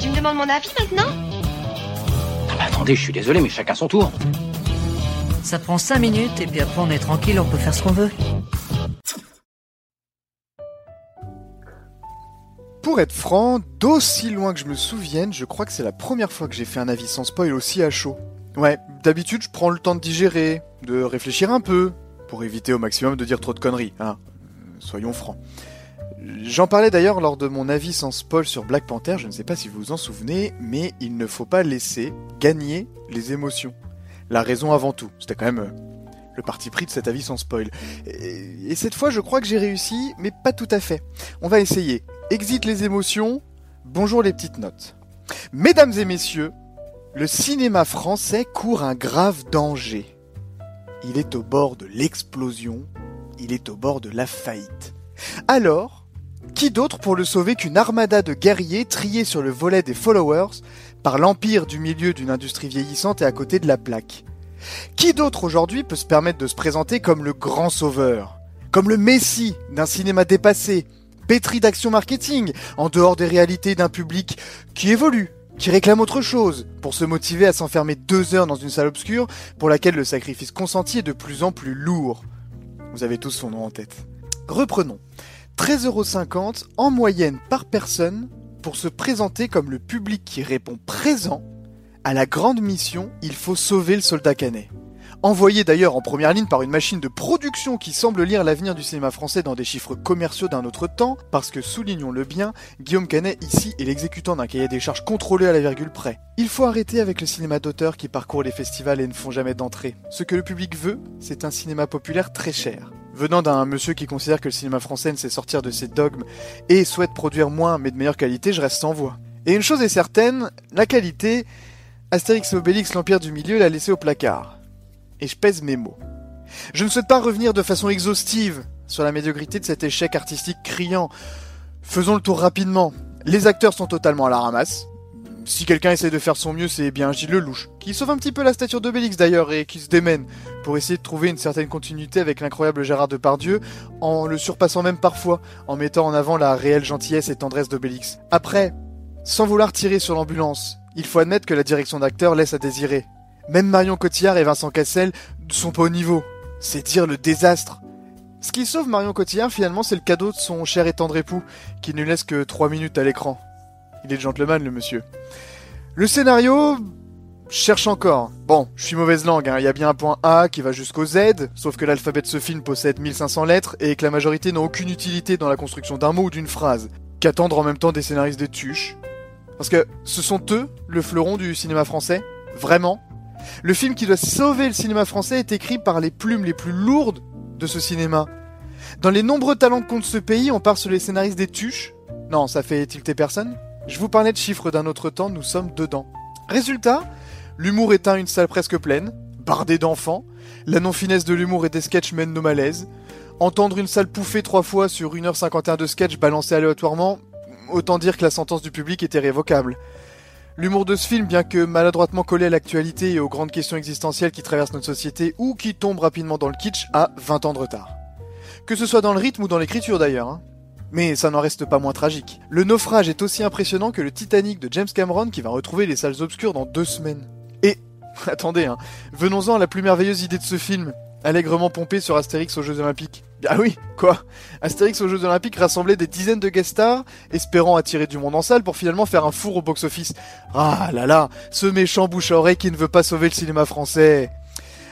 tu me demandes mon avis maintenant Ah bah attendez, je suis désolé, mais chacun son tour. Ça prend 5 minutes et puis après on est tranquille, on peut faire ce qu'on veut. Pour être franc, d'aussi loin que je me souvienne, je crois que c'est la première fois que j'ai fait un avis sans spoil aussi à chaud. Ouais, d'habitude je prends le temps de digérer, de réfléchir un peu, pour éviter au maximum de dire trop de conneries, hein. Euh, Soyons francs. J'en parlais d'ailleurs lors de mon avis sans spoil sur Black Panther, je ne sais pas si vous vous en souvenez, mais il ne faut pas laisser gagner les émotions. La raison avant tout, c'était quand même euh, le parti pris de cet avis sans spoil. Et, et cette fois je crois que j'ai réussi, mais pas tout à fait. On va essayer. Exit les émotions, bonjour les petites notes. Mesdames et messieurs, le cinéma français court un grave danger. Il est au bord de l'explosion, il est au bord de la faillite. Alors, qui d'autre pour le sauver qu'une armada de guerriers triés sur le volet des followers par l'empire du milieu d'une industrie vieillissante et à côté de la plaque? Qui d'autre aujourd'hui peut se permettre de se présenter comme le grand sauveur? Comme le messie d'un cinéma dépassé, pétri d'action marketing, en dehors des réalités d'un public qui évolue, qui réclame autre chose, pour se motiver à s'enfermer deux heures dans une salle obscure pour laquelle le sacrifice consenti est de plus en plus lourd? Vous avez tous son nom en tête. Reprenons. 13,50€ en moyenne par personne pour se présenter comme le public qui répond présent à la grande mission Il faut sauver le soldat canet. Envoyé d'ailleurs en première ligne par une machine de production qui semble lire l'avenir du cinéma français dans des chiffres commerciaux d'un autre temps, parce que soulignons-le bien, Guillaume Canet ici est l'exécutant d'un cahier des charges contrôlé à la virgule près. Il faut arrêter avec le cinéma d'auteur qui parcourt les festivals et ne font jamais d'entrée. Ce que le public veut, c'est un cinéma populaire très cher. Venant d'un monsieur qui considère que le cinéma français ne sait sortir de ses dogmes et souhaite produire moins mais de meilleure qualité, je reste sans voix. Et une chose est certaine, la qualité, Astérix et Obélix, l'Empire du Milieu l'a laissé au placard. Et je pèse mes mots. Je ne souhaite pas revenir de façon exhaustive sur la médiocrité de cet échec artistique criant. Faisons le tour rapidement. Les acteurs sont totalement à la ramasse. Si quelqu'un essaie de faire son mieux, c'est bien Gilles Lelouch, qui sauve un petit peu la stature d'Obélix d'ailleurs et qui se démène pour essayer de trouver une certaine continuité avec l'incroyable Gérard Depardieu, en le surpassant même parfois, en mettant en avant la réelle gentillesse et tendresse d'Obélix. Après, sans vouloir tirer sur l'ambulance, il faut admettre que la direction d'acteur laisse à désirer. Même Marion Cotillard et Vincent Cassel ne sont pas au niveau. C'est dire le désastre. Ce qui sauve Marion Cotillard, finalement, c'est le cadeau de son cher et tendre époux, qui ne laisse que 3 minutes à l'écran. Il est gentleman, le monsieur. Le scénario, cherche encore. Bon, je suis mauvaise langue, hein. il y a bien un point A qui va jusqu'au Z, sauf que l'alphabet de ce film possède 1500 lettres et que la majorité n'a aucune utilité dans la construction d'un mot ou d'une phrase. Qu'attendre en même temps des scénaristes des tuches Parce que ce sont eux, le fleuron du cinéma français? Vraiment? Le film qui doit sauver le cinéma français est écrit par les plumes les plus lourdes de ce cinéma. Dans les nombreux talents que compte ce pays, on part sur les scénaristes des tuches? Non, ça fait tilter personne? Je vous parlais de chiffres d'un autre temps, nous sommes dedans. Résultat, L'humour éteint une salle presque pleine, bardée d'enfants. La non-finesse de l'humour et des sketchs mène nos malaises. Entendre une salle pouffer trois fois sur 1h51 de sketch balancés aléatoirement, autant dire que la sentence du public était révocable. L'humour de ce film, bien que maladroitement collé à l'actualité et aux grandes questions existentielles qui traversent notre société ou qui tombent rapidement dans le kitsch, a 20 ans de retard. Que ce soit dans le rythme ou dans l'écriture d'ailleurs. Hein. Mais ça n'en reste pas moins tragique. Le naufrage est aussi impressionnant que le Titanic de James Cameron qui va retrouver les salles obscures dans deux semaines. Et, attendez, hein, venons-en à la plus merveilleuse idée de ce film, allègrement pompé sur Astérix aux Jeux Olympiques. Ah oui, quoi? Astérix aux Jeux Olympiques rassemblait des dizaines de guest stars, espérant attirer du monde en salle pour finalement faire un four au box-office. Ah là là, ce méchant bouche à oreille qui ne veut pas sauver le cinéma français.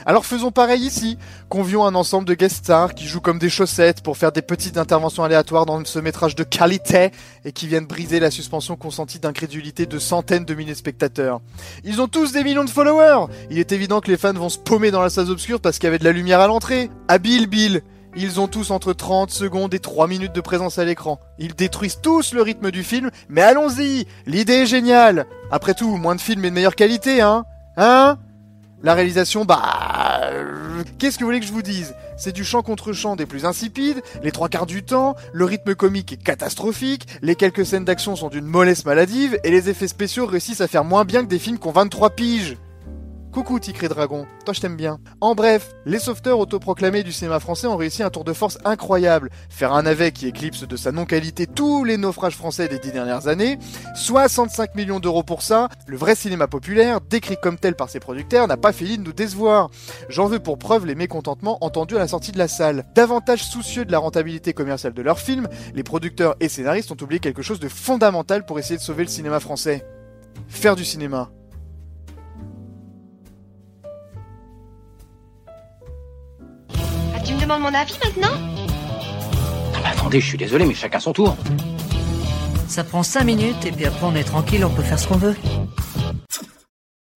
Alors faisons pareil ici. Convions un ensemble de guest stars qui jouent comme des chaussettes pour faire des petites interventions aléatoires dans ce métrage de qualité et qui viennent briser la suspension consentie d'incrédulité de centaines de milliers de spectateurs. Ils ont tous des millions de followers. Il est évident que les fans vont se paumer dans la salle obscure parce qu'il y avait de la lumière à l'entrée. Habile Bill. Ils ont tous entre 30 secondes et 3 minutes de présence à l'écran. Ils détruisent tous le rythme du film, mais allons-y L'idée est géniale Après tout, moins de films et de meilleure qualité, hein? Hein? La réalisation, bah... Qu'est-ce que vous voulez que je vous dise? C'est du chant contre chant des plus insipides, les trois quarts du temps, le rythme comique est catastrophique, les quelques scènes d'action sont d'une mollesse maladive, et les effets spéciaux réussissent à faire moins bien que des films qui ont 23 piges. Coucou Ticré Dragon, toi je t'aime bien. En bref, les sauveteurs autoproclamés du cinéma français ont réussi un tour de force incroyable. Faire un navet qui éclipse de sa non-qualité tous les naufrages français des dix dernières années. 65 millions d'euros pour ça. Le vrai cinéma populaire, décrit comme tel par ses producteurs, n'a pas fini de nous décevoir. J'en veux pour preuve les mécontentements entendus à la sortie de la salle. Davantage soucieux de la rentabilité commerciale de leurs films, les producteurs et scénaristes ont oublié quelque chose de fondamental pour essayer de sauver le cinéma français. Faire du cinéma. Demandes mon avis maintenant Ah bah attendez, je suis désolé, mais chacun son tour. Ça prend 5 minutes et puis après on est tranquille, on peut faire ce qu'on veut.